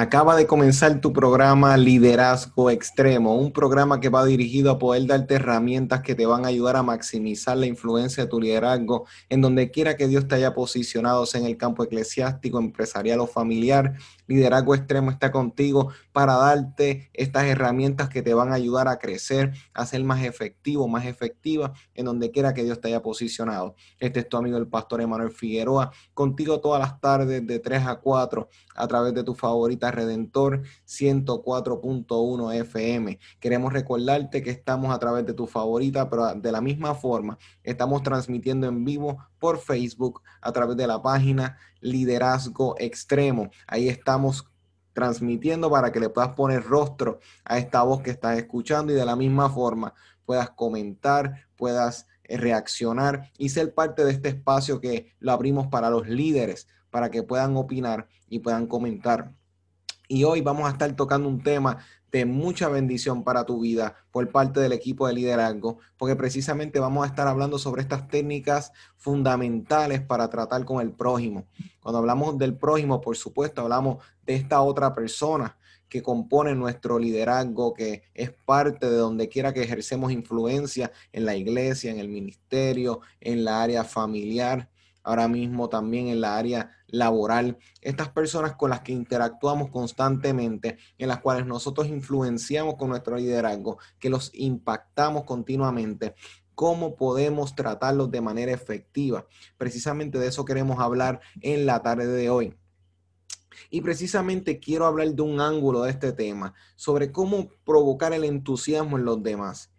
Acaba de comenzar tu programa Liderazgo Extremo, un programa que va dirigido a poder darte herramientas que te van a ayudar a maximizar la influencia de tu liderazgo en donde quiera que Dios te haya posicionado, sea en el campo eclesiástico, empresarial o familiar. Liderazgo Extremo está contigo para darte estas herramientas que te van a ayudar a crecer, a ser más efectivo, más efectiva en donde quiera que Dios te haya posicionado. Este es tu amigo el pastor Emanuel Figueroa, contigo todas las tardes de 3 a 4 a través de tu favorita Redentor 104.1 FM. Queremos recordarte que estamos a través de tu favorita, pero de la misma forma estamos transmitiendo en vivo por Facebook a través de la página Liderazgo Extremo. Ahí estamos transmitiendo para que le puedas poner rostro a esta voz que estás escuchando y de la misma forma puedas comentar, puedas eh, reaccionar y ser parte de este espacio que lo abrimos para los líderes, para que puedan opinar y puedan comentar. Y hoy vamos a estar tocando un tema de mucha bendición para tu vida por parte del equipo de liderazgo, porque precisamente vamos a estar hablando sobre estas técnicas fundamentales para tratar con el prójimo. Cuando hablamos del prójimo, por supuesto, hablamos de esta otra persona que compone nuestro liderazgo, que es parte de donde quiera que ejercemos influencia en la iglesia, en el ministerio, en la área familiar ahora mismo también en la área laboral, estas personas con las que interactuamos constantemente, en las cuales nosotros influenciamos con nuestro liderazgo, que los impactamos continuamente, cómo podemos tratarlos de manera efectiva. Precisamente de eso queremos hablar en la tarde de hoy. Y precisamente quiero hablar de un ángulo de este tema, sobre cómo provocar el entusiasmo en los demás.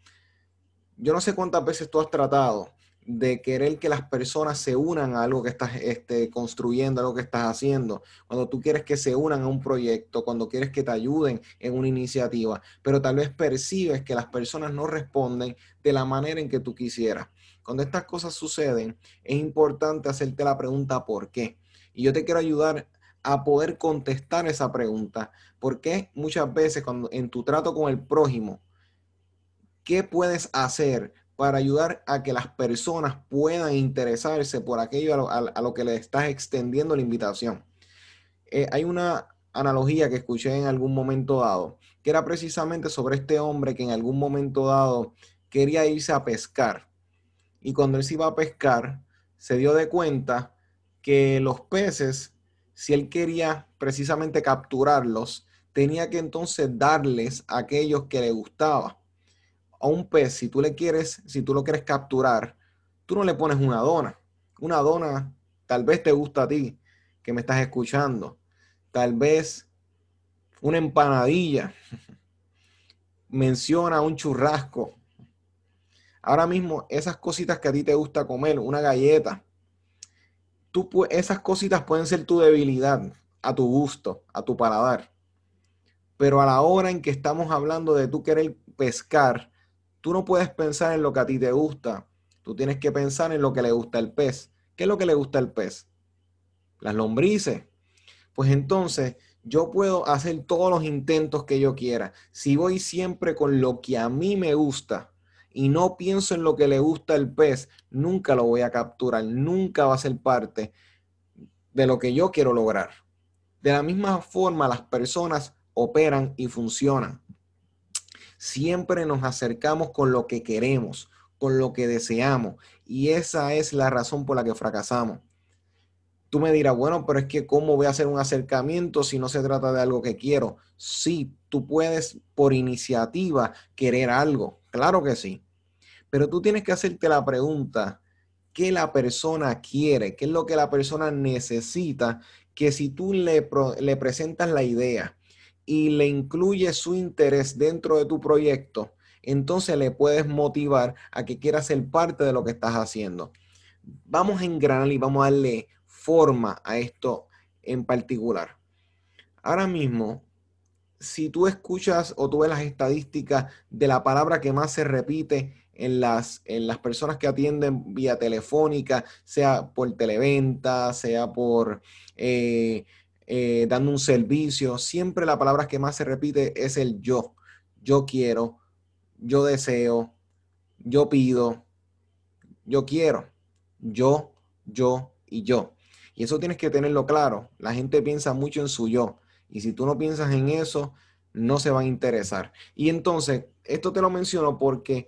Yo no sé cuántas veces tú has tratado de querer que las personas se unan a algo que estás este, construyendo, algo que estás haciendo, cuando tú quieres que se unan a un proyecto, cuando quieres que te ayuden en una iniciativa, pero tal vez percibes que las personas no responden de la manera en que tú quisieras. Cuando estas cosas suceden, es importante hacerte la pregunta ¿por qué? Y yo te quiero ayudar a poder contestar esa pregunta, porque muchas veces cuando en tu trato con el prójimo, ¿qué puedes hacer para ayudar a que las personas puedan interesarse por aquello a lo, que le estás extendiendo la invitación. Eh, hay una analogía que escuché en algún momento dado, que era precisamente sobre este hombre que en algún momento dado quería irse a pescar. Y cuando él se iba a pescar, se dio de cuenta que los peces, si él quería precisamente capturarlos, tenía que entonces darles a aquellos que le gustaba a un pez, si tú le quieres, si tú lo quieres capturar, tú no le pones una dona. Una dona tal vez te gusta a ti, que me estás escuchando. Tal vez una empanadilla. Menciona un churrasco. Ahora mismo, esas cositas que a ti te gusta comer, una galleta, tú, esas cositas pueden ser tu debilidad, a tu gusto, a tu paladar. Pero a la hora en que estamos hablando de tú querer pescar, tú no puedes pensar en lo que a ti te gusta. Tú tienes que pensar en lo que le gusta al pez. ¿Qué es lo que le gusta al pez? Las lombrices. Pues entonces yo puedo hacer todos los intentos que yo quiera. Si voy siempre con lo que a mí me gusta y no pienso en lo que le gusta al pez, nunca lo voy a capturar, nunca va a ser parte de lo que yo quiero lograr. De la misma forma, las personas operan y funcionan siempre nos acercamos con lo que queremos, con lo que deseamos. Y esa es la razón por la que fracasamos. Tú me dirás, bueno, pero es que ¿cómo voy a hacer un acercamiento si no se trata de algo que quiero? Sí, tú puedes por iniciativa querer algo, claro que sí. Pero tú tienes que hacerte la pregunta, ¿qué la persona quiere? ¿Qué es lo que la persona necesita? Que si tú le, le presentas la idea, y le incluye su interés dentro de tu proyecto, entonces le puedes motivar a que quiera ser parte de lo que estás haciendo. Vamos a engranar y vamos a darle forma a esto en particular. Ahora mismo, si tú escuchas o tú ves las estadísticas de la palabra que más se repite en las, en las personas que atienden vía telefónica, sea por televenta, sea por eh, eh, dando un servicio, siempre la palabra que más se repite es el yo. Yo quiero, yo deseo, yo pido, yo quiero, yo, yo y yo. Y eso tienes que tenerlo claro. La gente piensa mucho en su yo. Y si tú no piensas en eso, no se van a interesar. Y entonces, esto te lo menciono porque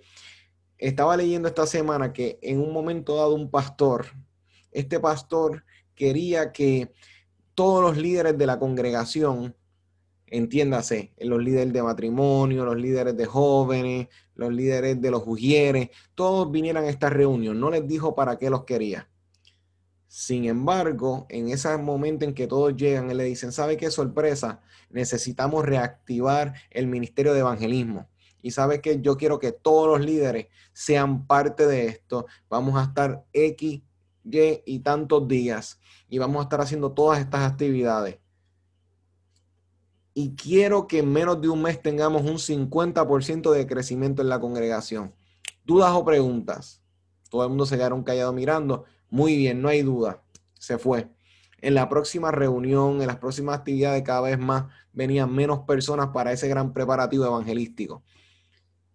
estaba leyendo esta semana que en un momento dado un pastor, este pastor quería que todos los líderes de la congregación, entiéndase, los líderes de matrimonio, los líderes de jóvenes, los líderes de los ujieres, todos vinieran a esta reunión. No les dijo para qué los quería. Sin embargo, en ese momento en que todos llegan, y le dicen, ¿sabe qué sorpresa? Necesitamos reactivar el ministerio de evangelismo. Y sabe que yo quiero que todos los líderes sean parte de esto. Vamos a estar X, Y tantos días. Y vamos a estar haciendo todas estas actividades. Y quiero que en menos de un mes tengamos un 50% de crecimiento en la congregación. ¿Dudas o preguntas? Todo el mundo se quedaron callado mirando. Muy bien, no hay duda. Se fue. En la próxima reunión, en las próximas actividades, cada vez más venían menos personas para ese gran preparativo evangelístico.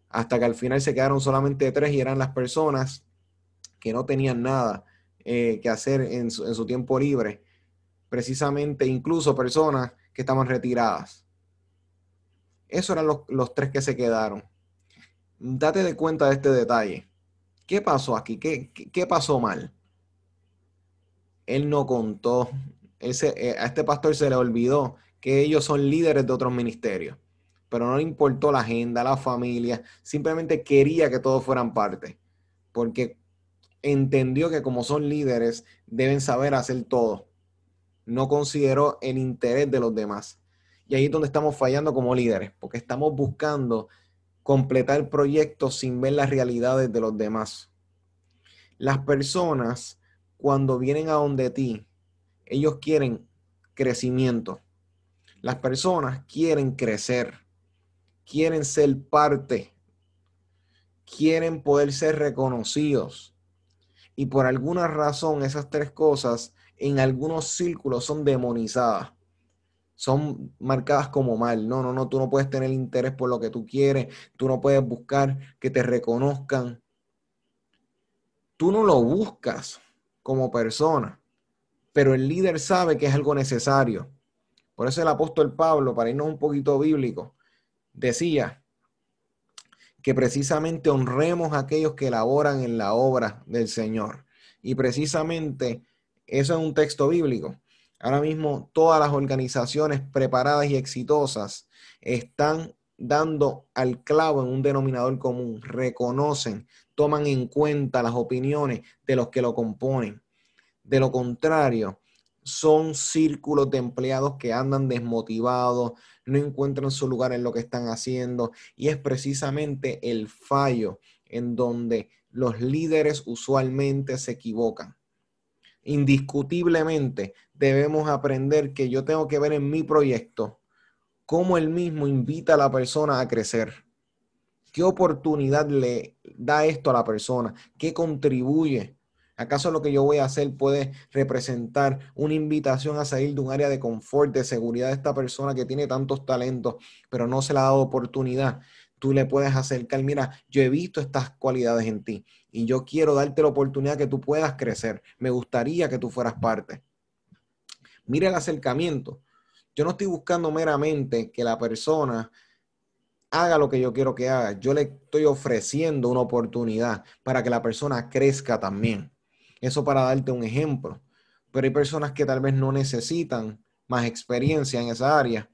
Hasta que al final se quedaron solamente tres y eran las personas que no tenían nada eh, que hacer en su, tiempo libre. Precisamente, incluso personas que estaban retiradas. Esos eran los, tres que se quedaron. Date de cuenta de este detalle. ¿Qué pasó aquí? ¿Qué, qué pasó mal? él no contó, eh, a este pastor se le olvidó que ellos son líderes de otros ministerios, pero no le importó la agenda, la familia, simplemente quería que todos fueran parte, porque entendió que como son líderes deben saber hacer todo. No consideró el interés de los demás. Y ahí es donde estamos fallando como líderes, porque estamos buscando completar proyectos sin ver las realidades de los demás. Las personas cuando vienen a donde ti, ellos quieren crecimiento. Las personas quieren crecer, quieren ser parte, quieren poder ser reconocidos. Y por alguna razón esas tres cosas en algunos círculos son demonizadas. Son marcadas como mal. No, no, no, tú no puedes tener interés por lo que tú quieres. Tú no puedes buscar que te reconozcan. Tú no lo buscas como persona, pero el líder sabe que es algo necesario. Por eso el apóstol Pablo, para irnos un poquito bíblico, decía que precisamente honremos a aquellos que laboran en la obra del Señor. Y precisamente eso es un texto bíblico. Ahora mismo todas las organizaciones preparadas y exitosas están dando al clavo en un denominador común, reconocen, toman en cuenta las opiniones de los que lo componen. De lo contrario, son círculos de empleados que andan desmotivados, no encuentran su lugar en lo que están haciendo y es precisamente el fallo en donde los líderes usualmente se equivocan. Indiscutiblemente debemos aprender que yo tengo que ver en mi proyecto cómo él mismo invita a la persona a crecer. ¿Qué oportunidad le da esto a la persona? ¿Qué contribuye? ¿Acaso lo que yo voy a hacer puede representar una invitación a salir de un área de confort, de seguridad de esta persona que tiene tantos talentos, pero no se le ha dado oportunidad? Tú le puedes acercar, mira, yo he visto estas cualidades en ti y yo quiero darte la oportunidad que tú puedas crecer. Me gustaría que tú fueras parte. Mira el acercamiento. Yo no estoy buscando meramente que la persona haga lo que yo quiero que haga. Yo le estoy ofreciendo una oportunidad para que la persona crezca también. Eso para darte un ejemplo. Pero hay personas que tal vez no necesitan más experiencia en esa área.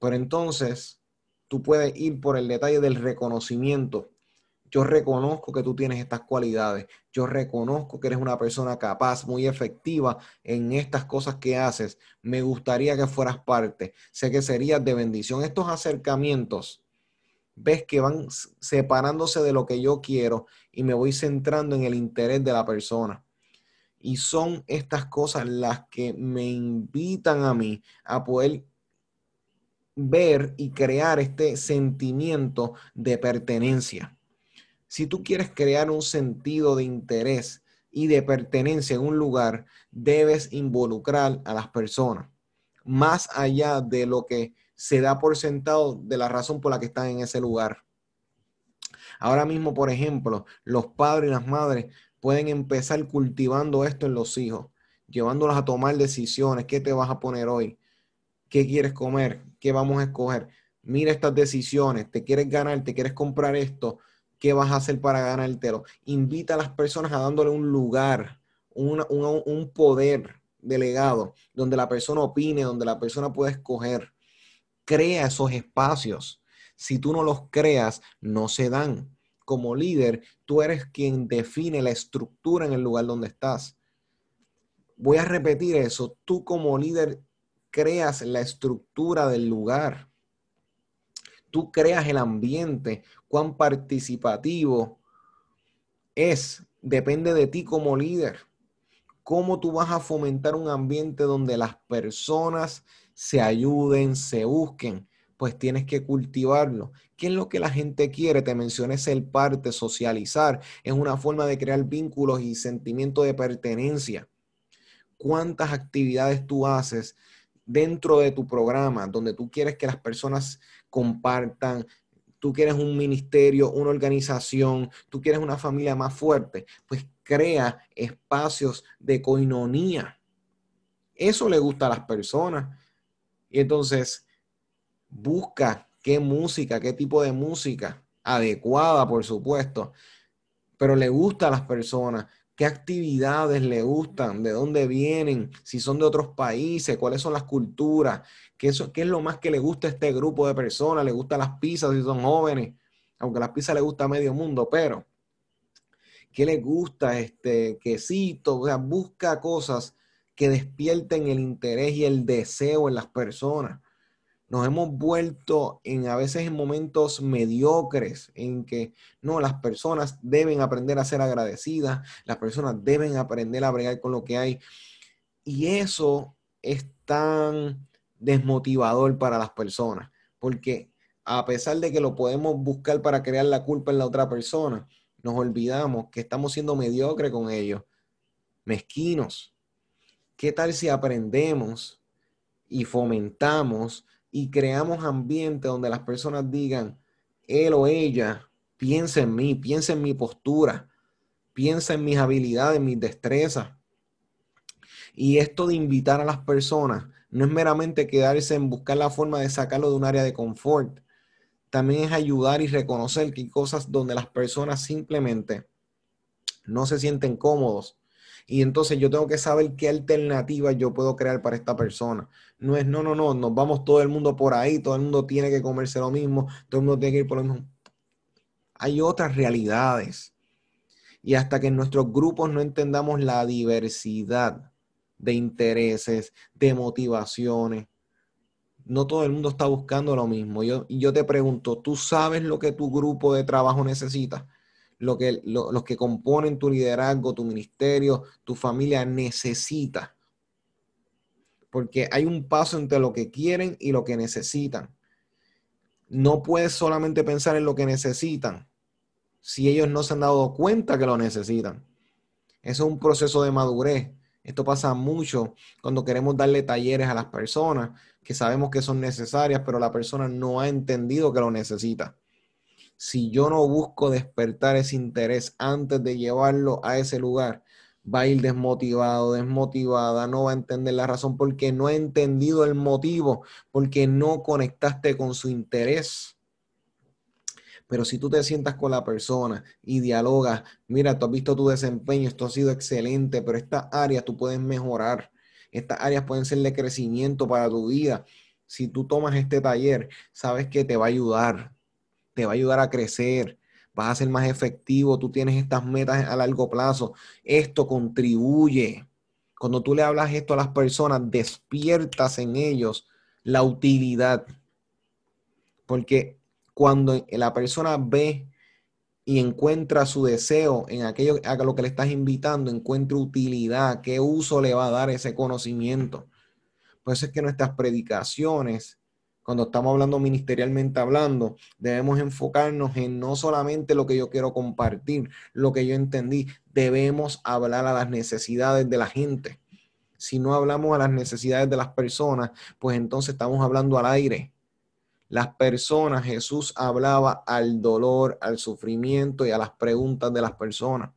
Pero entonces tú puedes ir por el detalle del reconocimiento yo reconozco que tú tienes estas cualidades. Yo reconozco que eres una persona capaz, muy efectiva en estas cosas que haces. Me gustaría que fueras parte. Sé que serías de bendición. Estos acercamientos ves que van separándose de lo que yo quiero y me voy centrando en el interés de la persona. Y son estas cosas las que me invitan a mí a poder ver y crear este sentimiento de pertenencia. Si tú quieres crear un sentido de interés y de pertenencia en un lugar, debes involucrar a las personas, más allá de lo que se da por sentado de la razón por la que están en ese lugar. Ahora mismo, por ejemplo, los padres y las madres pueden empezar cultivando esto en los hijos, llevándolos a tomar decisiones. ¿Qué te vas a poner hoy? ¿Qué quieres comer? ¿Qué vamos a escoger? Mira estas decisiones. ¿Te quieres ganar? ¿Te quieres comprar esto? ¿Qué vas a hacer para ganártelo? Invita a las personas a dándole un lugar, un, un poder delegado, donde la persona opine, donde la persona pueda escoger crea esos espacios. Si tú no los creas, no se dan. Como líder, tú eres quien define la estructura en el lugar donde estás. Voy a repetir eso. Tú como líder creas la estructura del lugar. Tú creas el ambiente, cuán participativo es. Depende de ti como líder. ¿Cómo tú vas a fomentar un ambiente donde las personas se ayuden, se busquen, pues tienes que cultivarlo. ¿Qué es lo que la gente quiere? Te mencioné ser parte, socializar. Es una forma de crear vínculos y sentimiento de pertenencia. ¿Cuántas actividades tú haces dentro de tu programa donde tú quieres que las personas compartan, tú quieres un ministerio, una organización, tú quieres una familia más fuerte, pues crea espacios de coinonía. Eso le gusta a las personas. Y entonces busca qué música, qué tipo de música, adecuada, por supuesto, pero le gusta a las personas, qué actividades le gustan, de dónde vienen, si son de otros países, cuáles son las culturas, qué, eso, qué es lo más que le gusta a este grupo de personas, le gustan las pizzas si son jóvenes, aunque las pizzas le gusta a medio mundo, pero qué le gusta este quesito, o sea, busca cosas que despierten el interés y el deseo en las personas. Nos hemos vuelto en a veces en momentos mediocres en que no, las personas deben aprender a ser agradecidas, las personas deben aprender a bregar con lo que hay. Y eso es tan desmotivador para las personas, porque a pesar de que lo podemos buscar para crear la culpa en la otra persona, nos olvidamos que estamos siendo mediocres con ellos, mezquinos, ¿Qué tal si aprendemos y fomentamos y creamos ambiente donde las personas digan, él o ella piensa en mí, piensa en mi postura, piensa en mis habilidades, mis destrezas? Y esto de invitar a las personas no es meramente quedarse en buscar la forma de sacarlo de un área de confort. También es ayudar y reconocer que hay cosas donde las personas simplemente no se sienten cómodos y entonces yo tengo que saber qué alternativa yo puedo crear para esta persona. No es, no, no, no, nos vamos todo el mundo por ahí, todo el mundo tiene que comerse lo mismo, todo el mundo tiene que ir por lo mismo. Hay otras realidades. Y hasta que en nuestros grupos no entendamos la diversidad de intereses, de motivaciones, no todo el mundo está buscando lo mismo. Yo, y yo te pregunto, ¿tú sabes lo que tu grupo de trabajo necesita? Lo que, los que componen tu liderazgo, tu ministerio, tu familia necesita. Porque hay un paso entre lo que quieren y lo que necesitan. No puedes solamente pensar en lo que necesitan si ellos no se han dado cuenta que lo necesitan. Eso es un proceso de madurez. Esto pasa mucho cuando queremos darle talleres a las personas que sabemos que son necesarias, pero la persona no ha entendido que lo necesita si yo no busco despertar ese interés antes de llevarlo a ese lugar, va a ir desmotivado, desmotivada, no va a entender la razón porque no ha entendido el motivo, porque no conectaste con su interés. Pero si tú te sientas con la persona y dialogas, mira, tú has visto tu desempeño, esto ha sido excelente, pero estas áreas tú puedes mejorar. Estas áreas pueden ser de crecimiento para tu vida. Si tú tomas este taller, sabes que te va a ayudar, te va a ayudar a crecer, vas a ser más efectivo, tú tienes estas metas a largo plazo. Esto contribuye. Cuando tú le hablas esto a las personas, despiertas en ellos la utilidad. Porque cuando la persona ve y encuentra su deseo en aquello a lo que le estás invitando, encuentra utilidad, qué uso le va a dar ese conocimiento. Por eso es que nuestras predicaciones, cuando estamos hablando ministerialmente hablando, debemos enfocarnos en no solamente lo que yo quiero compartir, lo que yo entendí, debemos hablar a las necesidades de la gente. Si no hablamos a las necesidades de las personas, pues entonces estamos hablando al aire las personas, Jesús hablaba al dolor, al sufrimiento y a las preguntas de las personas.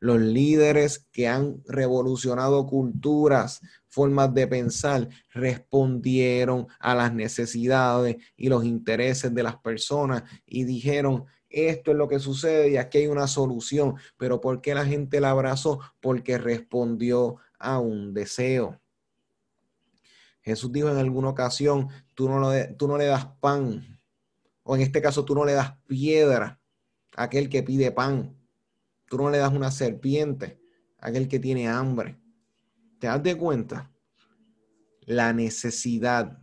Los líderes que han revolucionado culturas, formas de pensar, respondieron a las necesidades y los intereses de las personas y dijeron, esto es lo que sucede y aquí hay una solución. Pero ¿por qué la gente la abrazó? Porque respondió a un deseo. Jesús dijo en alguna ocasión, tú no, tú no le das pan, o en este caso tú no le das piedra a aquel que pide pan, tú no le das una serpiente a aquel que tiene hambre. ¿Te das de cuenta? La necesidad,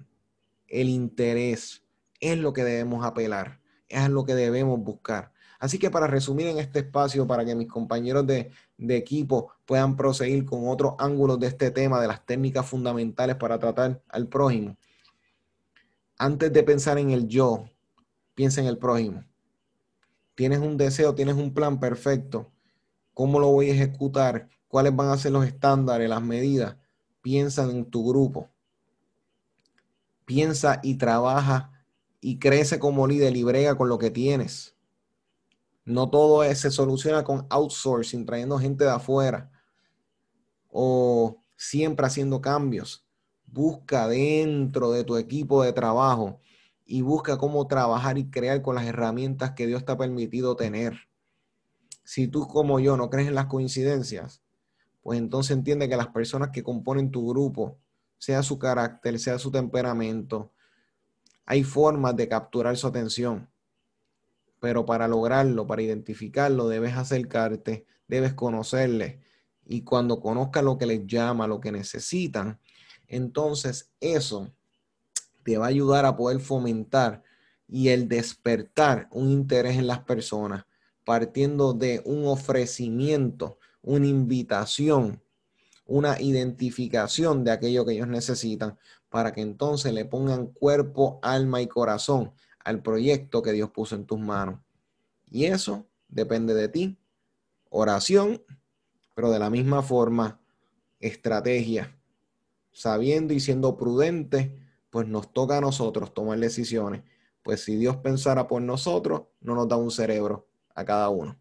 el interés, es lo que debemos apelar, es lo que debemos buscar. Así que para resumir en este espacio, para que mis compañeros de, equipo puedan proseguir con otros ángulos de este tema, de las técnicas fundamentales para tratar al prójimo, antes de pensar en el yo, piensa en el prójimo. Tienes un deseo, tienes un plan perfecto. ¿Cómo lo voy a ejecutar? ¿Cuáles van a ser los estándares, las medidas? Piensa en tu grupo. Piensa y trabaja y crece como líder y brega con lo que tienes. No todo se soluciona con outsourcing, trayendo gente de afuera o siempre haciendo cambios. Busca dentro de tu equipo de trabajo y busca cómo trabajar y crear con las herramientas que Dios te ha permitido tener. Si tú como yo no crees en las coincidencias, pues entonces entiende que las personas que componen tu grupo, sea su carácter, sea su temperamento, hay formas de capturar su atención pero para lograrlo, para identificarlo, debes acercarte, debes conocerle. Y cuando conozcas lo que les llama, lo que necesitan, entonces eso te va a ayudar a poder fomentar y el despertar un interés en las personas, partiendo de un ofrecimiento, una invitación, una identificación de aquello que ellos necesitan, para que entonces le pongan cuerpo, alma y corazón al proyecto que Dios puso en tus manos. Y eso depende de ti. Oración, pero de la misma forma, estrategia. Sabiendo y siendo prudente, pues nos toca a nosotros tomar decisiones. Pues si Dios pensara por nosotros, no nos da un cerebro a cada uno.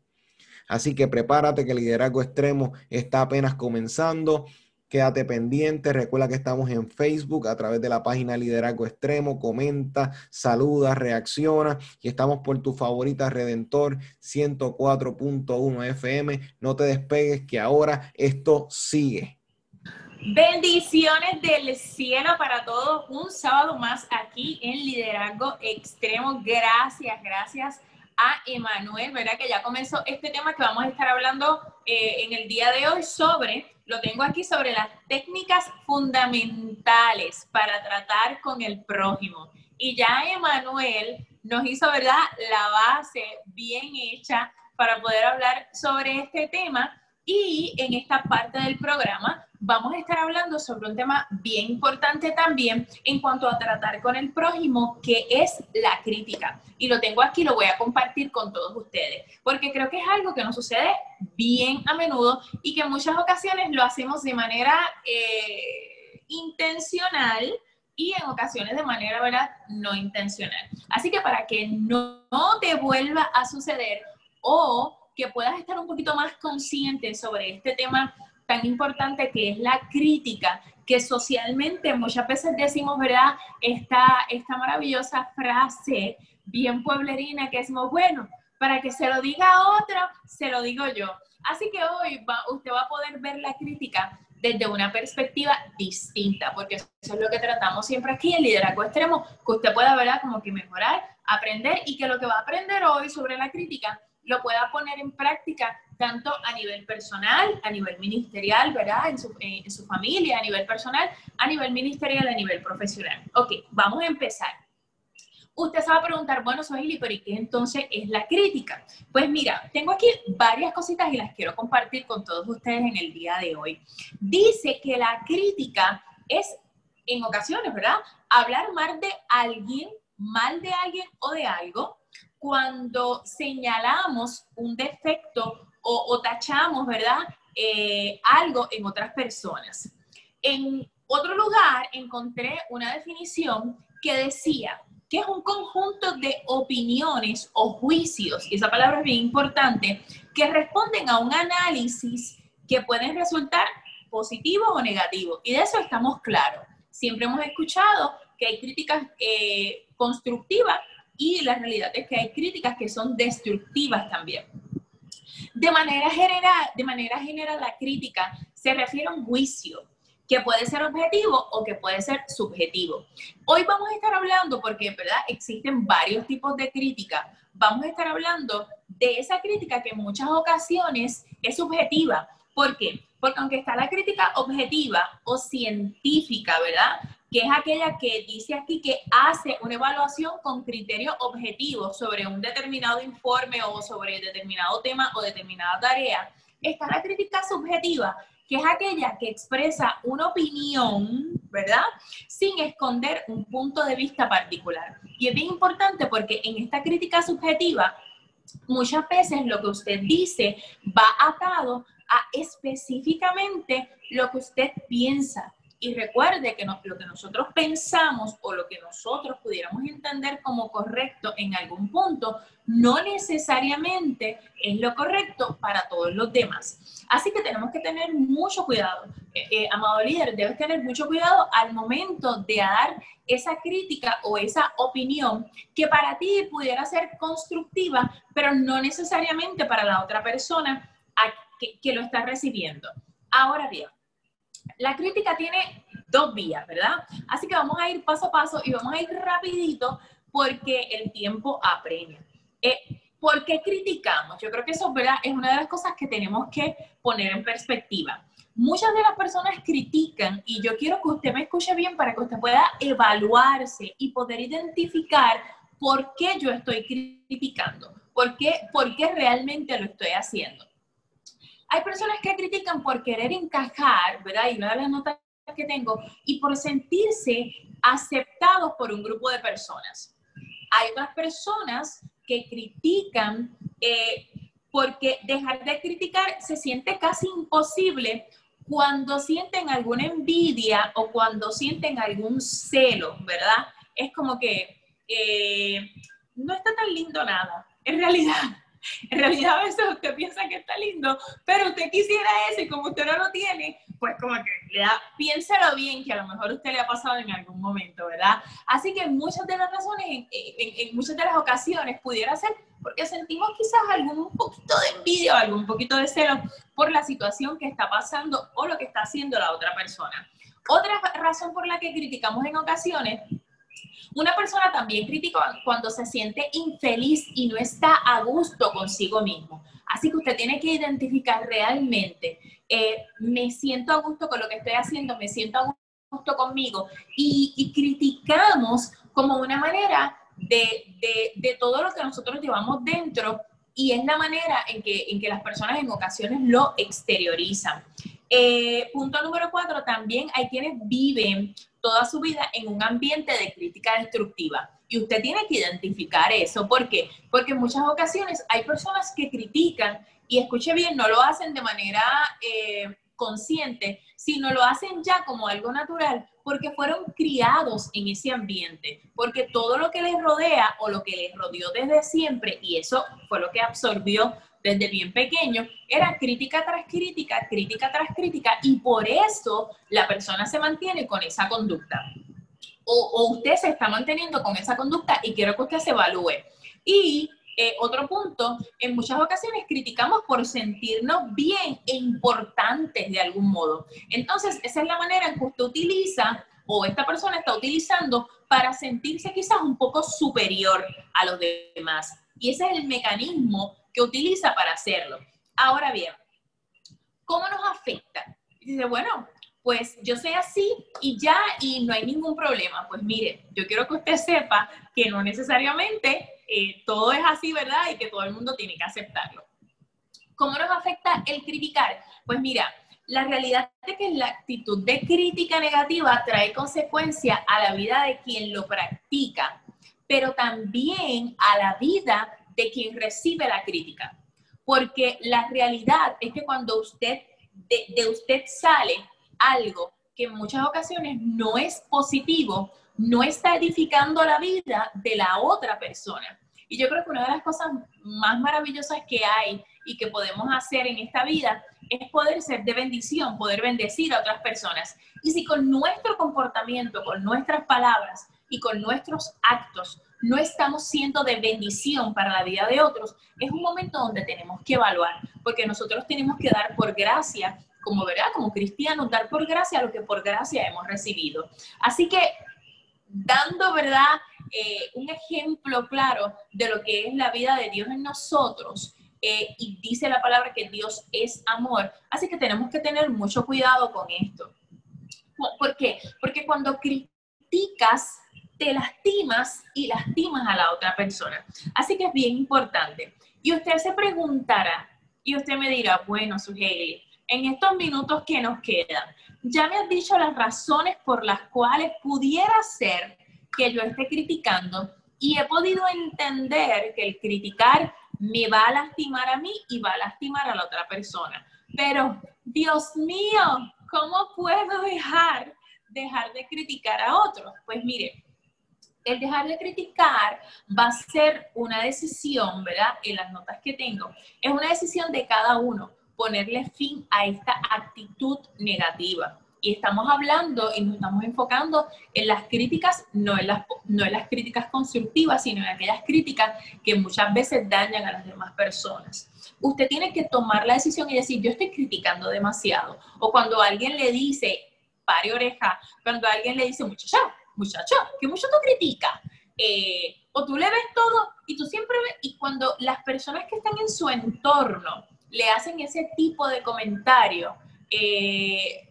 Así que prepárate que el liderazgo extremo está apenas comenzando. Quédate pendiente, recuerda que estamos en Facebook a través de la página Liderazgo Extremo, comenta, saluda, reacciona y estamos por tu favorita Redentor 104.1 FM. No te despegues que ahora esto sigue. Bendiciones del cielo para todos. Un sábado más aquí en Liderazgo Extremo. Gracias, gracias a Emanuel, ¿verdad? Que ya comenzó este tema que vamos a estar hablando eh, en el día de hoy sobre lo tengo aquí sobre las técnicas fundamentales para tratar con el prójimo. Y ya Emanuel nos hizo, ¿verdad?, la base bien hecha para poder hablar sobre este tema. Y en esta parte del programa vamos a estar hablando sobre un tema bien importante también en cuanto a tratar con el prójimo, que es la crítica. Y lo tengo aquí, lo voy a compartir con todos ustedes, porque creo que es algo que nos sucede bien a menudo y que en muchas ocasiones lo hacemos de manera eh, intencional y en ocasiones de manera ¿verdad? no intencional. Así que para que no, te vuelva a suceder o que puedas estar un poquito más consciente sobre este tema tan importante que es la crítica, que socialmente muchas veces decimos, ¿verdad? Esta, esta maravillosa frase bien pueblerina que decimos, bueno, para que se lo diga a otro, se lo digo yo. Así que hoy usted va a poder ver la crítica desde una perspectiva distinta, porque eso es lo que tratamos siempre aquí en Liderazgo Extremo, que usted pueda, ¿verdad? Como que mejorar, aprender y que lo que va a aprender hoy sobre la crítica lo pueda poner en práctica tanto a nivel personal, a nivel ministerial, ¿verdad? En su, eh, en su familia, a nivel personal, a nivel ministerial, a nivel profesional. Ok, vamos a empezar. Usted se va a preguntar, bueno, Sohili, pero ¿y qué entonces es la crítica? Pues mira, tengo aquí varias cositas y las quiero compartir con todos ustedes en el día de hoy. Dice que la crítica es, en ocasiones, ¿verdad? Hablar mal de alguien, mal de alguien o de algo, cuando señalamos un defecto o, tachamos, ¿verdad? Eh, algo en otras personas. En otro lugar encontré una definición que decía, que es un conjunto de opiniones o juicios, y esa palabra es bien importante, que responden a un análisis que pueden resultar positivo o negativo. Y de eso estamos claros. Siempre hemos escuchado que hay críticas eh, constructivas y la realidad es que hay críticas que son destructivas también. De manera general, de manera general la crítica se refiere a un juicio, que puede ser objetivo o que puede ser subjetivo. Hoy vamos a estar hablando, porque verdad existen varios tipos de crítica, vamos a estar hablando de esa crítica que en muchas ocasiones es subjetiva. ¿Por qué? Porque aunque está la crítica objetiva o científica, ¿verdad? Que es aquella que dice aquí que hace una evaluación con criterio objetivo sobre un determinado informe o sobre determinado tema o determinada tarea. Está la crítica subjetiva, que es aquella que expresa una opinión, ¿verdad? Sin esconder un punto de vista particular. Y es bien importante porque en esta crítica subjetiva, muchas veces lo que usted dice va atado a específicamente lo que usted piensa. Y recuerde que lo que nosotros pensamos o lo que nosotros pudiéramos entender como correcto en algún punto, no necesariamente es lo correcto para todos los demás. Así que tenemos que tener mucho cuidado. Eh, eh, amado líder, debes tener mucho cuidado al momento de dar esa crítica o esa opinión que para ti pudiera ser constructiva, pero no necesariamente para la otra persona que, que lo está recibiendo. Ahora bien, la crítica tiene dos vías, ¿verdad? Así que vamos a ir paso a paso y vamos a ir rapidito porque el tiempo apremia. Eh, ¿Por qué criticamos? Yo creo que eso ¿verdad? es una de las cosas que tenemos que poner en perspectiva. Muchas de las personas critican y yo quiero que usted me escuche bien para que usted pueda evaluarse y poder identificar por qué yo estoy criticando, por qué, por qué realmente lo estoy haciendo. Hay personas que critican por querer encajar, ¿verdad? Y una de las notas que tengo, y por sentirse aceptados por un grupo de personas. Hay otras personas que critican eh, porque dejar de criticar se siente casi imposible cuando sienten alguna envidia o cuando sienten algún celo, ¿verdad? Es como que eh, no está tan lindo nada. En realidad, en realidad a veces usted piensa que está lindo, pero usted quisiera eso y como usted no lo tiene, pues como que le da, piénselo bien, que a lo mejor usted le ha pasado en algún momento, ¿verdad? Así que muchas de las razones, en, en, muchas de las ocasiones, pudiera ser porque sentimos quizás algún poquito de envidia o algún poquito de celo por la situación que está pasando o lo que está haciendo la otra persona. Otra razón por la que criticamos en ocasiones una persona también critica cuando se siente infeliz y no está a gusto consigo mismo. Así que usted tiene que identificar realmente, eh, me siento a gusto con lo que estoy haciendo, me siento a gusto conmigo y, criticamos como una manera de, de, todo lo que nosotros llevamos dentro y es la manera en que, en que las personas en ocasiones lo exteriorizan. Eh, punto número cuatro, también hay quienes viven toda su vida en un ambiente de crítica destructiva. Y usted tiene que identificar eso. ¿Por qué? Porque en muchas ocasiones hay personas que critican y escuche bien, no lo hacen de manera eh, consciente, sino lo hacen ya como algo natural porque fueron criados en ese ambiente, porque todo lo que les rodea o lo que les rodeó desde siempre, y eso fue lo que absorbió desde bien pequeño, era crítica tras crítica, crítica tras crítica, y por eso la persona se mantiene con esa conducta. O, usted se está manteniendo con esa conducta y quiero que usted se evalúe. Y eh, otro punto, en muchas ocasiones criticamos por sentirnos bien e importantes de algún modo. Entonces, esa es la manera en que usted utiliza o esta persona está utilizando para sentirse quizás un poco superior a los demás. Y ese es el mecanismo que utiliza para hacerlo. Ahora bien, ¿cómo nos afecta? Dice, bueno, pues yo soy así y ya, y no hay ningún problema. Pues mire, yo quiero que usted sepa que no necesariamente eh, todo es así, ¿verdad? Y que todo el mundo tiene que aceptarlo. ¿Cómo nos afecta el criticar? Pues mira, la realidad es que la actitud de crítica negativa trae consecuencia a la vida de quien lo practica, pero también a la vida de quien recibe la crítica. Porque la realidad es que cuando usted, de, usted sale algo que en muchas ocasiones no es positivo, no está edificando la vida de la otra persona. Y yo creo que una de las cosas más maravillosas que hay y que podemos hacer en esta vida es poder ser de bendición, poder bendecir a otras personas. Y si con nuestro comportamiento, con nuestras palabras y con nuestros actos no estamos siendo de bendición para la vida de otros, es un momento donde tenemos que evaluar, porque nosotros tenemos que dar por gracia, como verdad, como cristianos, dar por gracia lo que por gracia hemos recibido. Así que dando, ¿verdad? Eh, un ejemplo claro de lo que es la vida de Dios en nosotros. Eh, y dice la palabra que Dios es amor. Así que tenemos que tener mucho cuidado con esto. ¿Por qué? Porque cuando criticas te lastimas y lastimas a la otra persona. Así que es bien importante. Y usted se preguntará, y usted me dirá, bueno, Sujeli, en estos minutos que nos quedan, ya me has dicho las razones por las cuales pudiera ser que yo esté criticando y he podido entender que el criticar me va a lastimar a mí y va a lastimar a la otra persona. Pero, Dios mío, ¿cómo puedo dejar, dejar de criticar a otros? Pues mire, el dejar de criticar va a ser una decisión, ¿verdad? En las notas que tengo, es una decisión de cada uno, ponerle fin a esta actitud negativa. Y estamos hablando y nos estamos enfocando en las críticas, no en las, no en las críticas constructivas, sino en aquellas críticas que muchas veces dañan a las demás personas. Usted tiene que tomar la decisión y decir, yo estoy criticando demasiado. O cuando alguien le dice, pare oreja, cuando alguien le dice, muchacha, muchacho, que mucho tú criticas. Eh, o tú le ves todo y tú siempre ves, y cuando las personas que están en su entorno le hacen ese tipo de comentario, eh,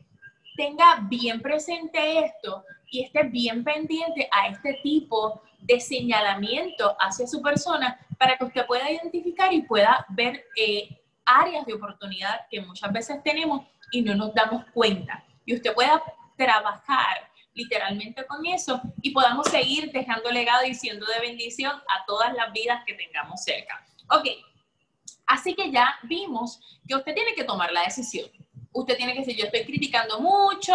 tenga bien presente esto y esté bien pendiente a este tipo de señalamiento hacia su persona para que usted pueda identificar y pueda ver eh, áreas de oportunidad que muchas veces tenemos y no nos damos cuenta. Y usted pueda trabajar literalmente con eso y podamos seguir dejando legado y siendo de bendición a todas las vidas que tengamos cerca. Ok, así que ya vimos que usted tiene que tomar la decisión. Usted tiene que decir, yo estoy criticando mucho,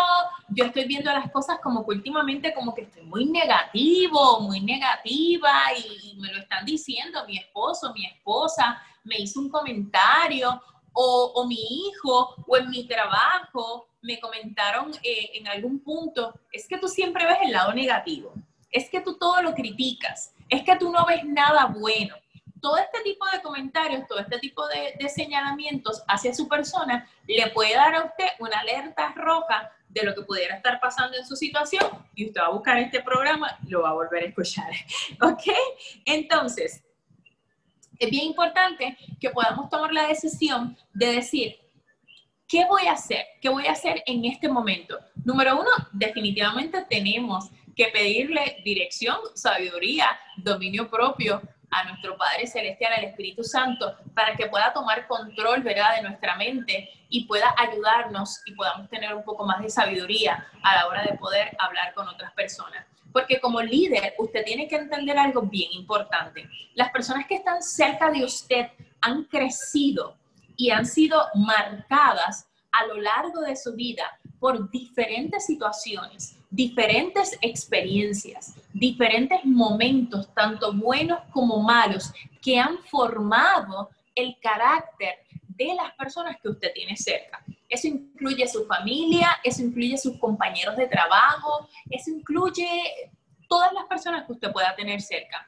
yo estoy viendo las cosas como que últimamente como que estoy muy negativo, muy negativa y, y me lo están diciendo mi esposo, mi esposa, me hizo un comentario o, mi hijo o en mi trabajo me comentaron eh, en algún punto, es que tú siempre ves el lado negativo, es que tú todo lo criticas, es que tú no ves nada bueno. Todo este tipo de comentarios, todo este tipo de, de señalamientos hacia su persona le puede dar a usted una alerta roja de lo que pudiera estar pasando en su situación y usted va a buscar este programa y lo va a volver a escuchar. ¿Ok? Entonces, es bien importante que podamos tomar la decisión de decir, ¿qué voy a hacer? ¿Qué voy a hacer en este momento? Número uno, definitivamente tenemos que pedirle dirección, sabiduría, dominio propio a nuestro Padre Celestial, al Espíritu Santo, para que pueda tomar control, ¿verdad?, de nuestra mente y pueda ayudarnos y podamos tener un poco más de sabiduría a la hora de poder hablar con otras personas. Porque como líder, usted tiene que entender algo bien importante. Las personas que están cerca de usted han crecido y han sido marcadas a lo largo de su vida por diferentes situaciones, diferentes experiencias, diferentes momentos, tanto buenos como malos, que han formado el carácter de las personas que usted tiene cerca. Eso incluye su familia, eso incluye sus compañeros de trabajo, eso incluye todas las personas que usted pueda tener cerca.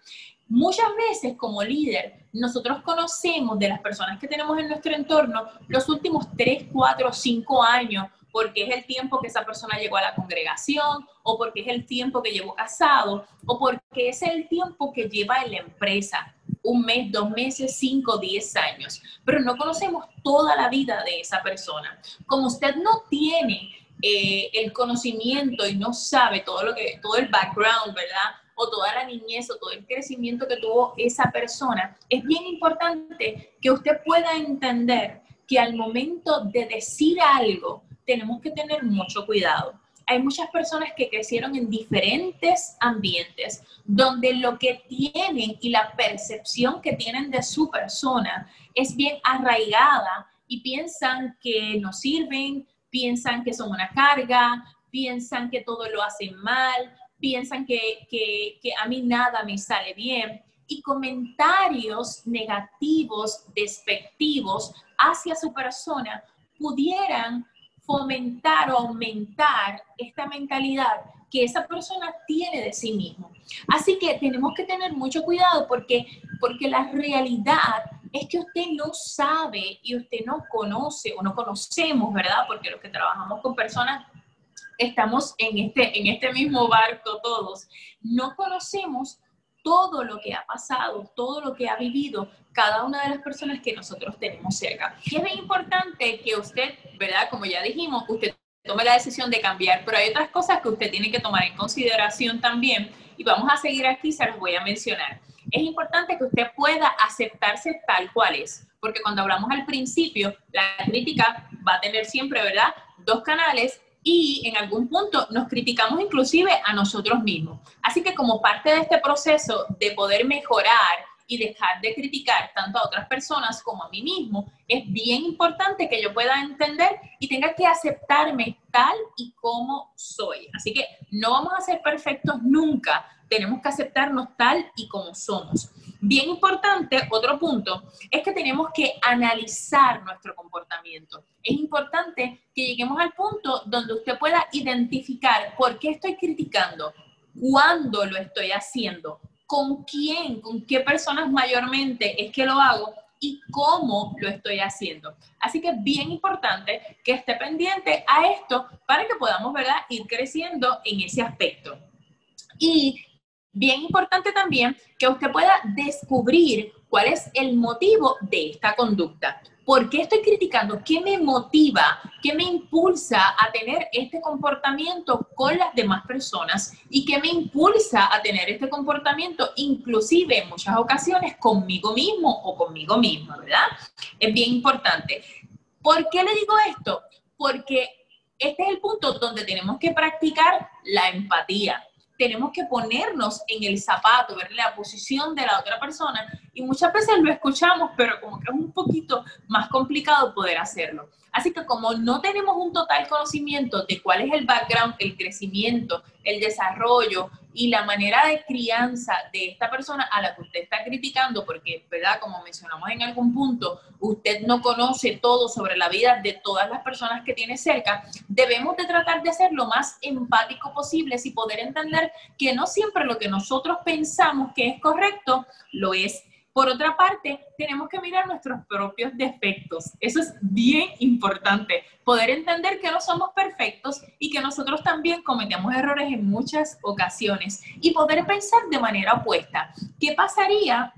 Muchas veces como líder, nosotros conocemos de las personas que tenemos en nuestro entorno los últimos 3, 4, 5 años, porque es el tiempo que esa persona llegó a la congregación, o porque es el tiempo que llevó casado, o porque es el tiempo que lleva en la empresa un mes, dos meses, cinco, diez años, pero no conocemos toda la vida de esa persona. Como usted no tiene eh, el conocimiento y no sabe todo lo que, todo el background, ¿verdad? O toda la niñez o todo el crecimiento que tuvo esa persona, es bien importante que usted pueda entender que al momento de decir algo, tenemos que tener mucho cuidado. Hay muchas personas que crecieron en diferentes ambientes donde lo que tienen y la percepción que tienen de su persona es bien arraigada y piensan que no sirven, piensan que son una carga, piensan que todo lo hacen mal, piensan que, que, que a mí nada me sale bien. Y comentarios negativos, despectivos hacia su persona pudieran fomentar o aumentar esta mentalidad que esa persona tiene de sí mismo. Así que tenemos que tener mucho cuidado porque, porque la realidad es que usted no sabe y usted no conoce o no conocemos, ¿verdad? Porque los que trabajamos con personas estamos en este, en este mismo barco todos. No conocemos todo lo que ha pasado, todo lo que ha vivido cada una de las personas que nosotros tenemos cerca. Y es bien importante que usted, ¿verdad? Como ya dijimos, usted tome la decisión de cambiar, pero hay otras cosas que usted tiene que tomar en consideración también y vamos a seguir aquí, se las voy a mencionar. Es importante que usted pueda aceptarse tal cual es, porque cuando hablamos al principio, la crítica va a tener siempre, ¿verdad? Dos canales y en algún punto nos criticamos inclusive a nosotros mismos. Así que como parte de este proceso de poder mejorar y dejar de criticar tanto a otras personas como a mí mismo, es bien importante que yo pueda entender y tenga que aceptarme tal y como soy. Así que no vamos a ser perfectos nunca, tenemos que aceptarnos tal y como somos. Bien importante, otro punto, es que tenemos que analizar nuestro comportamiento. Es importante que lleguemos al punto donde usted pueda identificar por qué estoy criticando, cuándo lo estoy haciendo, con quién, con qué personas mayormente es que lo hago y cómo lo estoy haciendo. Así que bien importante que esté pendiente a esto para que podamos ¿verdad? ir creciendo en ese aspecto. Y Bien importante también que usted pueda descubrir cuál es el motivo de esta conducta. ¿Por qué estoy criticando? ¿Qué me motiva? ¿Qué me impulsa a tener este comportamiento con las demás personas? ¿Y qué me impulsa a tener este comportamiento inclusive en muchas ocasiones conmigo mismo o conmigo misma, ¿verdad? Es bien importante. ¿Por qué le digo esto? Porque este es el punto donde tenemos que practicar la empatía tenemos que ponernos en el zapato, ver la posición de la otra persona y muchas veces lo escuchamos, pero como que es un poquito más complicado poder hacerlo. Así que como no tenemos un total conocimiento de cuál es el background, el crecimiento, el desarrollo y la manera de crianza de esta persona a la que usted está criticando, porque, ¿verdad? Como mencionamos en algún punto, usted no conoce todo sobre la vida de todas las personas que tiene cerca, debemos de tratar de ser lo más empático posible y poder entender que no siempre lo que nosotros pensamos que es correcto lo es por otra parte, tenemos que mirar nuestros propios defectos. Eso es bien importante, poder entender que no somos perfectos y que nosotros también cometemos errores en muchas ocasiones y poder pensar de manera opuesta. ¿Qué pasaría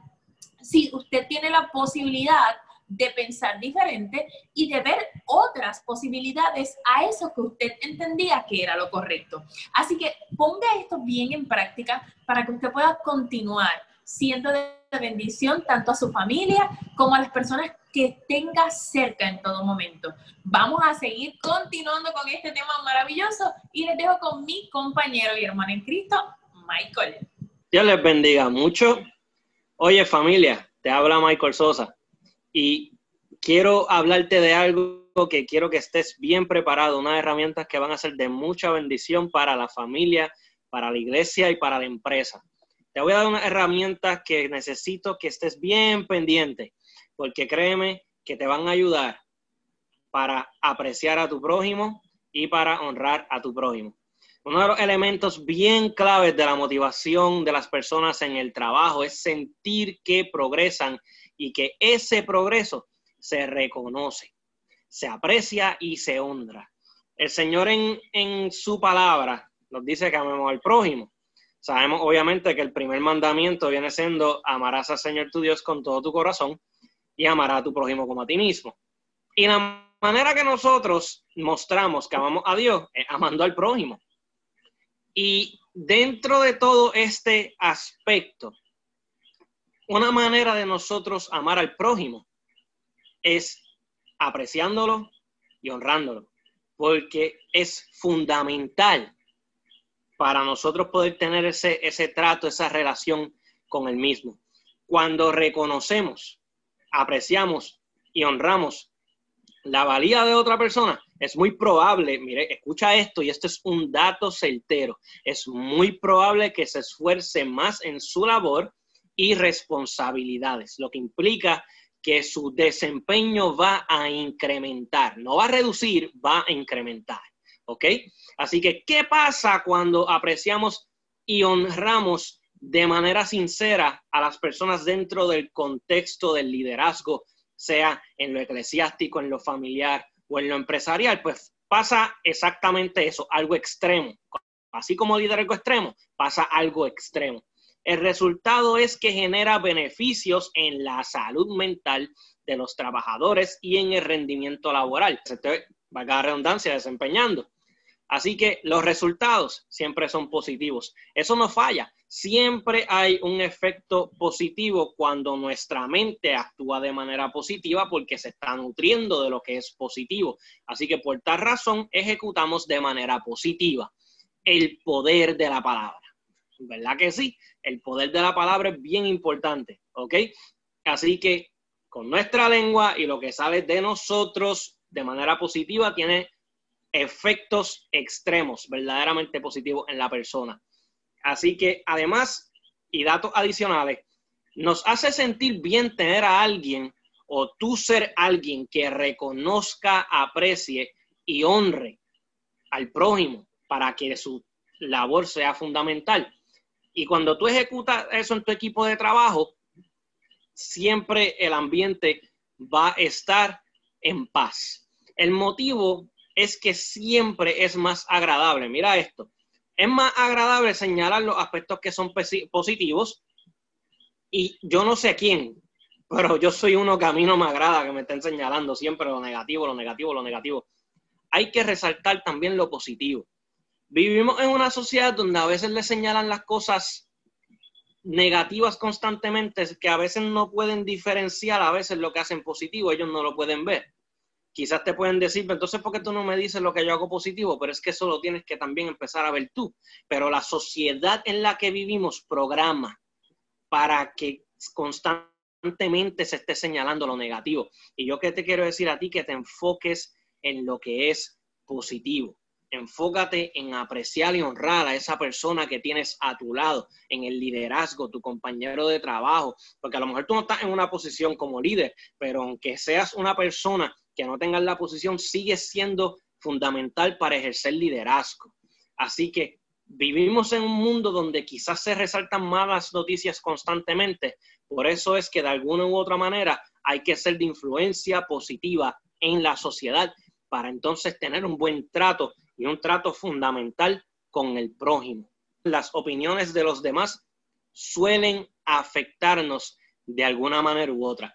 si usted tiene la posibilidad de pensar diferente y de ver otras posibilidades a eso que usted entendía que era lo correcto. Así que ponga esto bien en práctica para que usted pueda continuar siendo de bendición tanto a su familia como a las personas que tenga cerca en todo momento. Vamos a seguir continuando con este tema maravilloso y les dejo con mi compañero y hermano en Cristo, Michael. Dios les bendiga mucho. Oye familia, te habla Michael Sosa y quiero hablarte de algo que quiero que estés bien preparado, unas herramientas que van a ser de mucha bendición para la familia, para la iglesia y para la empresa. Te voy a dar unas herramientas que necesito que estés bien pendiente, porque créeme que te van a ayudar para apreciar a tu prójimo y para honrar a tu prójimo. Uno de los elementos bien claves de la motivación de las personas en el trabajo es sentir que progresan y que ese progreso se reconoce, se aprecia y se honra. El Señor en, su palabra nos dice que amemos al prójimo. Sabemos obviamente que el primer mandamiento viene siendo amarás al Señor tu Dios con todo tu corazón y amarás a tu prójimo como a ti mismo. Y la manera que nosotros mostramos que amamos a Dios es amando al prójimo. Y dentro de todo este aspecto, una manera de nosotros amar al prójimo es apreciándolo y honrándolo, porque es fundamental para nosotros poder tener ese, ese trato, esa relación con el mismo. Cuando reconocemos, apreciamos y honramos la valía de otra persona, es muy probable, mire, escucha esto y esto es un dato certero, es muy probable que se esfuerce más en su labor y responsabilidades, lo que implica que su desempeño va a incrementar, no va a reducir, va a incrementar. ¿Ok? Así que, ¿qué pasa cuando apreciamos y honramos de manera sincera a las personas dentro del contexto del liderazgo, sea en lo eclesiástico, en lo familiar o en lo empresarial? Pues pasa exactamente eso, algo extremo. Así como liderazgo extremo, pasa algo extremo. El resultado es que genera beneficios en la salud mental de los trabajadores y en el rendimiento laboral. Se te va a redundancia desempeñando. Así que los resultados siempre son positivos. Eso no falla. Siempre hay un efecto positivo cuando nuestra mente actúa de manera positiva porque se está nutriendo de lo que es positivo. Así que por tal razón ejecutamos de manera positiva el poder de la palabra. ¿Verdad que sí? El poder de la palabra es bien importante, ¿ok? Así que con nuestra lengua y lo que sale de nosotros de manera positiva tiene efectos extremos verdaderamente positivos en la persona. Así que además, y datos adicionales, nos hace sentir bien tener a alguien o tú ser alguien que reconozca, aprecie y honre al prójimo para que su labor sea fundamental. Y cuando tú ejecutas eso en tu equipo de trabajo, siempre el ambiente va a estar en paz. El motivo es que siempre es más agradable. Mira esto. Es más agradable señalar los aspectos que son positivos y yo no sé quién, pero yo soy uno que a mí no me agrada que me estén señalando siempre lo negativo, lo negativo, lo negativo. Hay que resaltar también lo positivo. Vivimos en una sociedad donde a veces le señalan las cosas negativas constantemente que a veces no pueden diferenciar a veces lo que hacen positivo, ellos no lo pueden ver quizás te pueden decir, entonces, ¿por qué tú no me dices lo que yo hago positivo? Pero es que eso lo tienes que también empezar a ver tú. Pero la sociedad en la que vivimos programa para que constantemente se esté señalando lo negativo. Y yo que te quiero decir a ti que te enfoques en lo que es positivo. Enfócate en apreciar y honrar a esa persona que tienes a tu lado, en el liderazgo, tu compañero de trabajo, porque a lo mejor tú no estás en una posición como líder, pero aunque seas una persona que no tengan la posición sigue siendo fundamental para ejercer liderazgo. Así que vivimos en un mundo donde quizás se resaltan malas noticias constantemente, por eso es que de alguna u otra manera hay que ser de influencia positiva en la sociedad para entonces tener un buen trato y un trato fundamental con el prójimo. Las opiniones de los demás suelen afectarnos de alguna manera u otra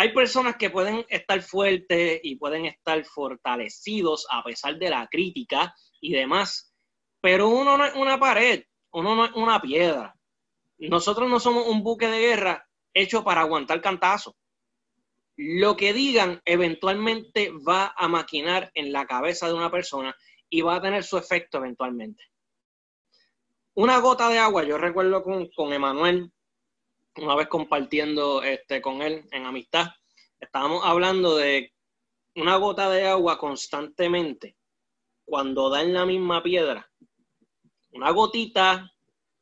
hay personas que pueden estar fuertes y pueden estar fortalecidos a pesar de la crítica y demás, pero uno no es una pared, uno no es una piedra. Nosotros no somos un buque de guerra hecho para aguantar cantazo. Lo que digan eventualmente va a maquinar en la cabeza de una persona y va a tener su efecto eventualmente. Una gota de agua, yo recuerdo con, con Emanuel, una vez compartiendo este, con él en amistad, estábamos hablando de una gota de agua constantemente cuando da en la misma piedra. Una gotita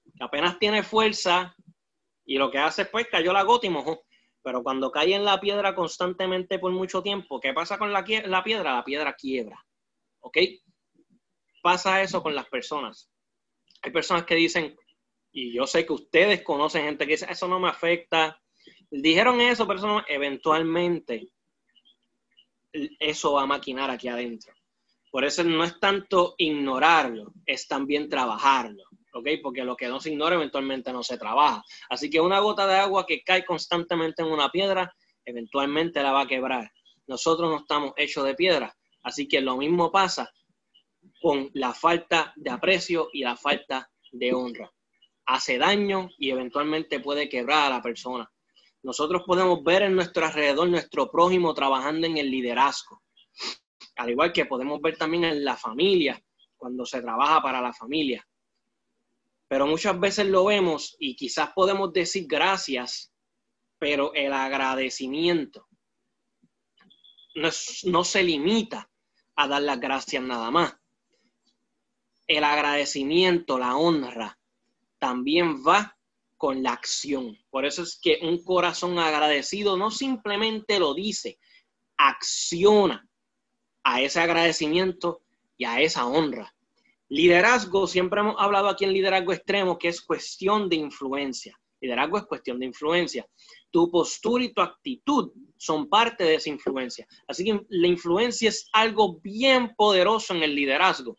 que apenas tiene fuerza y lo que hace es pues cayó la gota y mojó. Pero cuando cae en la piedra constantemente por mucho tiempo, ¿qué pasa con la, la piedra? La piedra quiebra. ¿Ok? Pasa eso con las personas. Hay personas que dicen, y yo sé que ustedes conocen gente que dice, eso no me afecta. Dijeron eso, pero eventualmente eso va a maquinar aquí adentro. Por eso no es tanto ignorarlo, es también trabajarlo, ¿ok? Porque lo que no se ignora eventualmente no se trabaja. Así que una gota de agua que cae constantemente en una piedra, eventualmente la va a quebrar. nosotros no estamos hechos de piedra. Así que lo mismo pasa con la falta de aprecio y la falta de honra. Hace daño y eventualmente puede quebrar a la persona. Nosotros podemos ver en nuestro alrededor nuestro prójimo trabajando en el liderazgo. Al igual que podemos ver también en la familia, cuando se trabaja para la familia. Pero muchas veces lo vemos y quizás podemos decir gracias, pero el agradecimiento no, no se limita a dar las gracias nada más. El agradecimiento, la honra, también va con la acción. Por eso es que un corazón agradecido no simplemente lo dice, acciona a ese agradecimiento y a esa honra. Liderazgo, siempre hemos hablado aquí en liderazgo extremo que es cuestión de influencia. Liderazgo es cuestión de influencia. Tu postura y tu actitud son parte de esa influencia. Así que la influencia es algo bien poderoso en el liderazgo.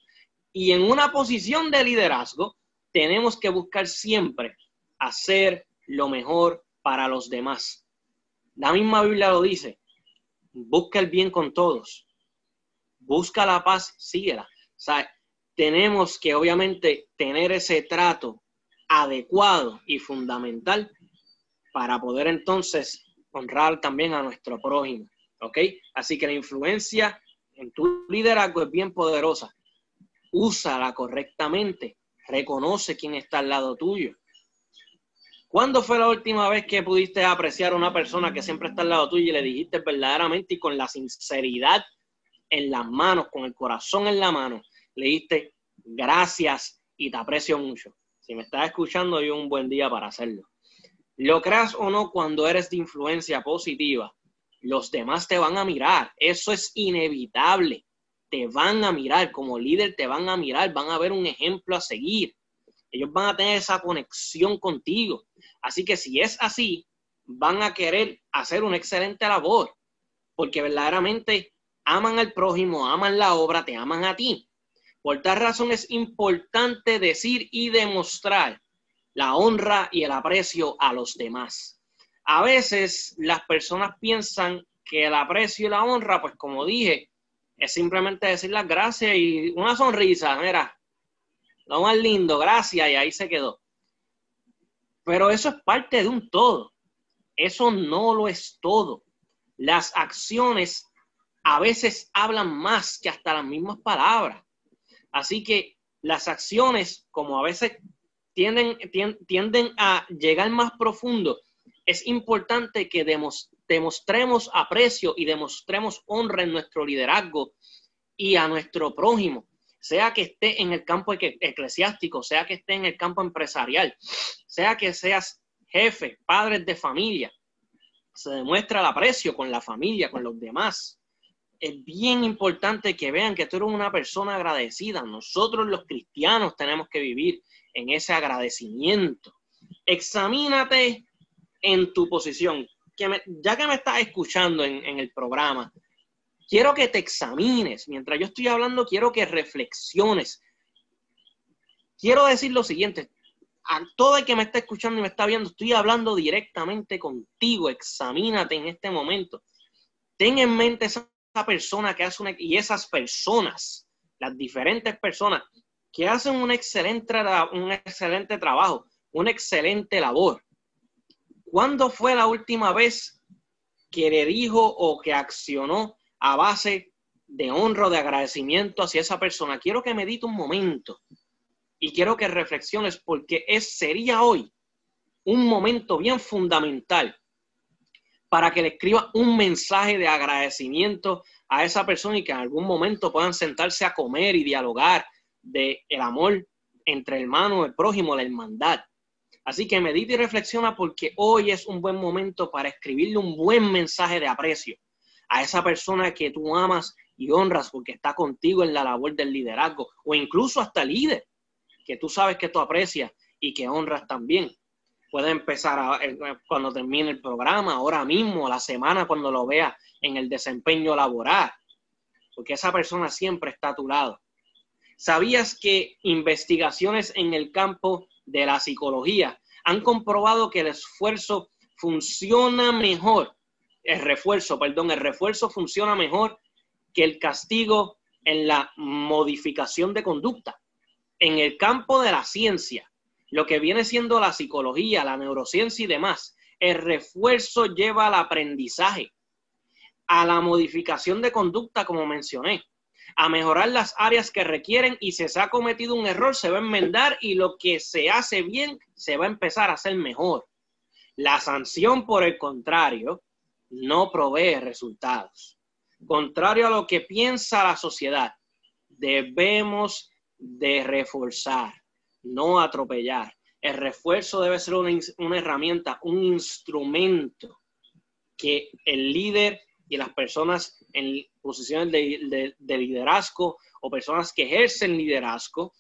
Y en una posición de liderazgo tenemos que buscar siempre hacer lo mejor para los demás. La misma Biblia lo dice. Busca el bien con todos. Busca la paz, síguela. O sea, tenemos que obviamente tener ese trato adecuado y fundamental para poder entonces honrar también a nuestro prójimo. ¿Ok? Así que la influencia en tu liderazgo es bien poderosa. Úsala correctamente. Reconoce quién está al lado tuyo. ¿Cuándo fue la última vez que pudiste apreciar a una persona que siempre está al lado tuyo y le dijiste verdaderamente y con la sinceridad en las manos, con el corazón en la mano, le diste gracias y te aprecio mucho? Si me estás escuchando, hoy un buen día para hacerlo. Lo creas o no, cuando eres de influencia positiva, los demás te van a mirar. Eso es inevitable. Te van a mirar, como líder te van a mirar, van a ver un ejemplo a seguir. Ellos van a tener esa conexión contigo. Así que si es así, van a querer hacer una excelente labor, porque verdaderamente aman al prójimo, aman la obra, te aman a ti. Por tal razón es importante decir y demostrar la honra y el aprecio a los demás. A veces las personas piensan que el aprecio y la honra, pues como dije, es simplemente decir las gracias y una sonrisa, mira, lo más lindo, gracias, y ahí se quedó. Pero eso es parte de un todo. Eso no lo es todo. Las acciones a veces hablan más que hasta las mismas palabras. Así que las acciones, como a veces tienden, tienden a llegar más profundo, es importante que demostremos aprecio y demostremos honra en nuestro liderazgo y a nuestro prójimo, sea que esté en el campo eclesiástico, sea que esté en el campo empresarial, sea que seas jefe, padres de familia. Se demuestra el aprecio con la familia, con los demás es bien importante que vean que tú eres una persona agradecida. Nosotros los cristianos tenemos que vivir en ese agradecimiento. Examínate en tu posición. Que ya que me estás escuchando en, en el programa, quiero que te examines. Mientras yo estoy hablando, quiero que reflexiones. Quiero decir lo siguiente. A todo el que me está escuchando y me está viendo, estoy hablando directamente contigo. Examínate en este momento. Ten en mente esa persona que hace una, y esas personas, las diferentes personas que hacen un excelente, un excelente trabajo, una excelente labor. ¿Cuándo fue la última vez que le dijo o que accionó a base de honra o de agradecimiento hacia esa persona? Quiero que medite un momento y quiero que reflexiones porque es, sería hoy un momento bien fundamental para que le escriba un mensaje de agradecimiento a esa persona y que en algún momento puedan sentarse a comer y dialogar de el amor entre hermanos, el prójimo, la hermandad. Así que medita y reflexiona porque hoy es un buen momento para escribirle un buen mensaje de aprecio a esa persona que tú amas y honras porque está contigo en la labor del liderazgo o incluso hasta líder que tú sabes que tú aprecias y que honras también puede empezar eh, cuando termine el programa, ahora mismo, la semana, cuando lo vea en el desempeño laboral, porque esa persona siempre está a tu lado. ¿Sabías que investigaciones en el campo de la psicología han comprobado que el esfuerzo funciona mejor? el refuerzo, perdón, el refuerzo funciona mejor que el castigo en la modificación de conducta. En el campo de la ciencia, lo que viene siendo la psicología, la neurociencia y demás, el refuerzo lleva al aprendizaje, a la modificación de conducta, como mencioné, a mejorar las áreas que requieren y si se ha cometido un error, se va a enmendar y lo que se hace bien, se va a empezar a hacer mejor. La sanción, por el contrario, no provee resultados. Contrario a lo que piensa la sociedad, debemos de reforzar, no atropellar. El refuerzo debe ser una, herramienta, un instrumento que el líder y las personas en posiciones de, liderazgo o personas que ejercen liderazgo,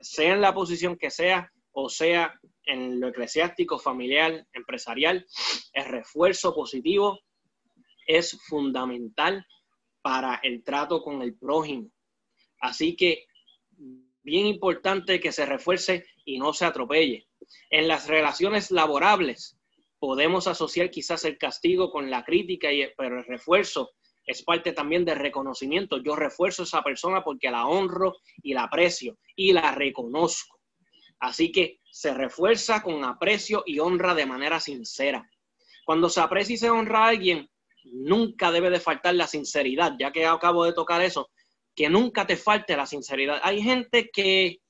sea en la posición que sea o sea en lo eclesiástico, familiar, empresarial, el refuerzo positivo es fundamental para el trato con el prójimo. Así que bien importante que se refuerce y no se atropelle. En las relaciones laborables podemos asociar quizás el castigo con la crítica, y, pero el refuerzo es parte también del reconocimiento. Yo refuerzo a esa persona porque la honro y la aprecio y la reconozco. Así que se refuerza con aprecio y honra de manera sincera. Cuando se aprecia y se honra a alguien, nunca debe de faltar la sinceridad, ya que acabo de tocar eso, que nunca te falte la sinceridad. Hay gente que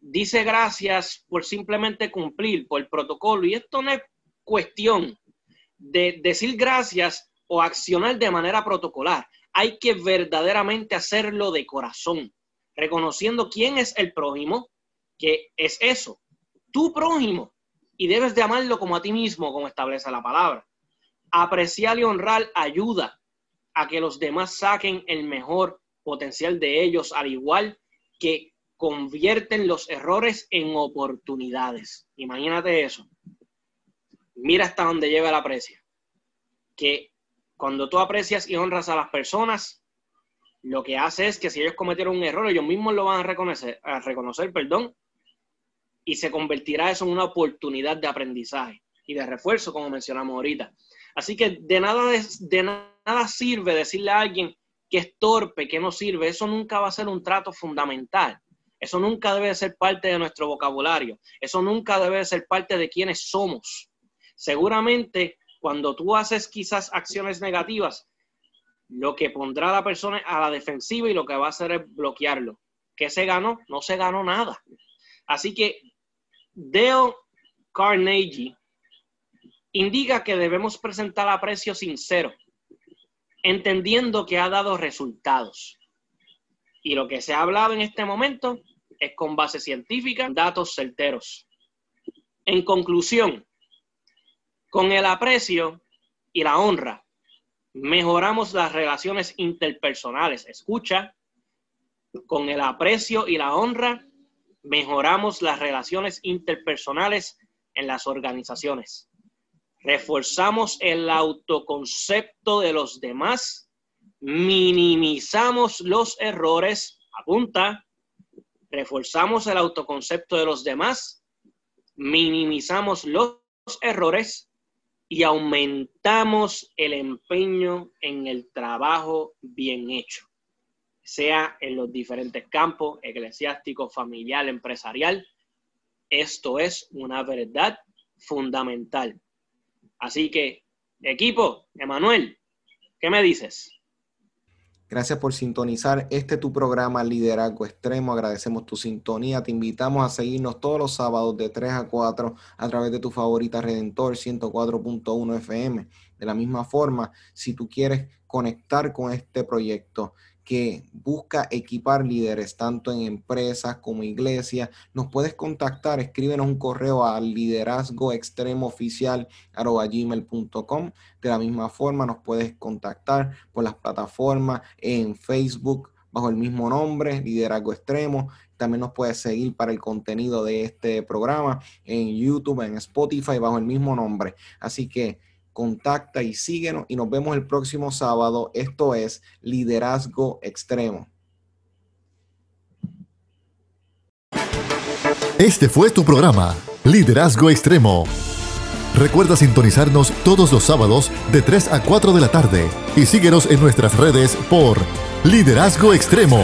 dice gracias por simplemente cumplir por el protocolo y esto no es cuestión de decir gracias o accionar de manera protocolar. Hay que verdaderamente hacerlo de corazón, reconociendo quién es el prójimo, que es eso, tu prójimo, y debes de amarlo como a ti mismo, como establece la palabra. Apreciar y honrar ayuda a que los demás saquen el mejor potencial de ellos, al igual que convierten los errores en oportunidades. Imagínate eso. Mira hasta dónde lleva la aprecia. Que cuando tú aprecias y honras a las personas, lo que hace es que si ellos cometieron un error, ellos mismos lo van a reconocer, a reconocer, perdón, y se convertirá eso en una oportunidad de aprendizaje y de refuerzo, como mencionamos ahorita. Así que de nada, de nada sirve decirle a alguien que es torpe, que no sirve. Eso nunca va a ser un trato fundamental. Eso nunca debe ser parte de nuestro vocabulario. Eso nunca debe ser parte de quienes somos. Seguramente cuando tú haces quizás acciones negativas, lo que pondrá a la persona a la defensiva y lo que va a hacer es bloquearlo. ¿Qué se ganó? No se ganó nada. Así que Dale Carnegie indica que debemos presentar aprecio sincero, entendiendo que ha dado resultados. Y lo que se ha hablado en este momento es con base científica, datos certeros. En conclusión, con el aprecio y la honra, mejoramos las relaciones interpersonales. Escucha, con el aprecio y la honra, mejoramos las relaciones interpersonales en las organizaciones. Reforzamos el autoconcepto de los demás, minimizamos los errores, apunta, reforzamos el autoconcepto de los demás, minimizamos los errores y aumentamos el empeño en el trabajo bien hecho, sea en los diferentes campos, eclesiástico, familiar, empresarial. Esto es una verdad fundamental. Así que, equipo, Emanuel, ¿qué me dices? Gracias por sintonizar este tu programa Liderazgo Extremo. Agradecemos tu sintonía. Te invitamos a seguirnos todos los sábados de 3 a 4 a través de tu favorita Redentor 104.1 FM. De la misma forma, si tú quieres conectar con este proyecto, que busca equipar líderes tanto en empresas como iglesias, nos puedes contactar, escríbenos un correo al liderazgo gmail.com. De la misma forma, nos puedes contactar por las plataformas en Facebook bajo el mismo nombre, Liderazgo Extremo. También nos puedes seguir para el contenido de este programa en YouTube, en Spotify, bajo el mismo nombre. Así que contacta y síguenos y nos vemos el próximo sábado. Esto es Liderazgo Extremo. Este fue tu programa, Liderazgo Extremo Recuerda sintonizarnos todos los sábados de 3 a 4 de la tarde y síguenos en nuestras redes por Liderazgo Extremo.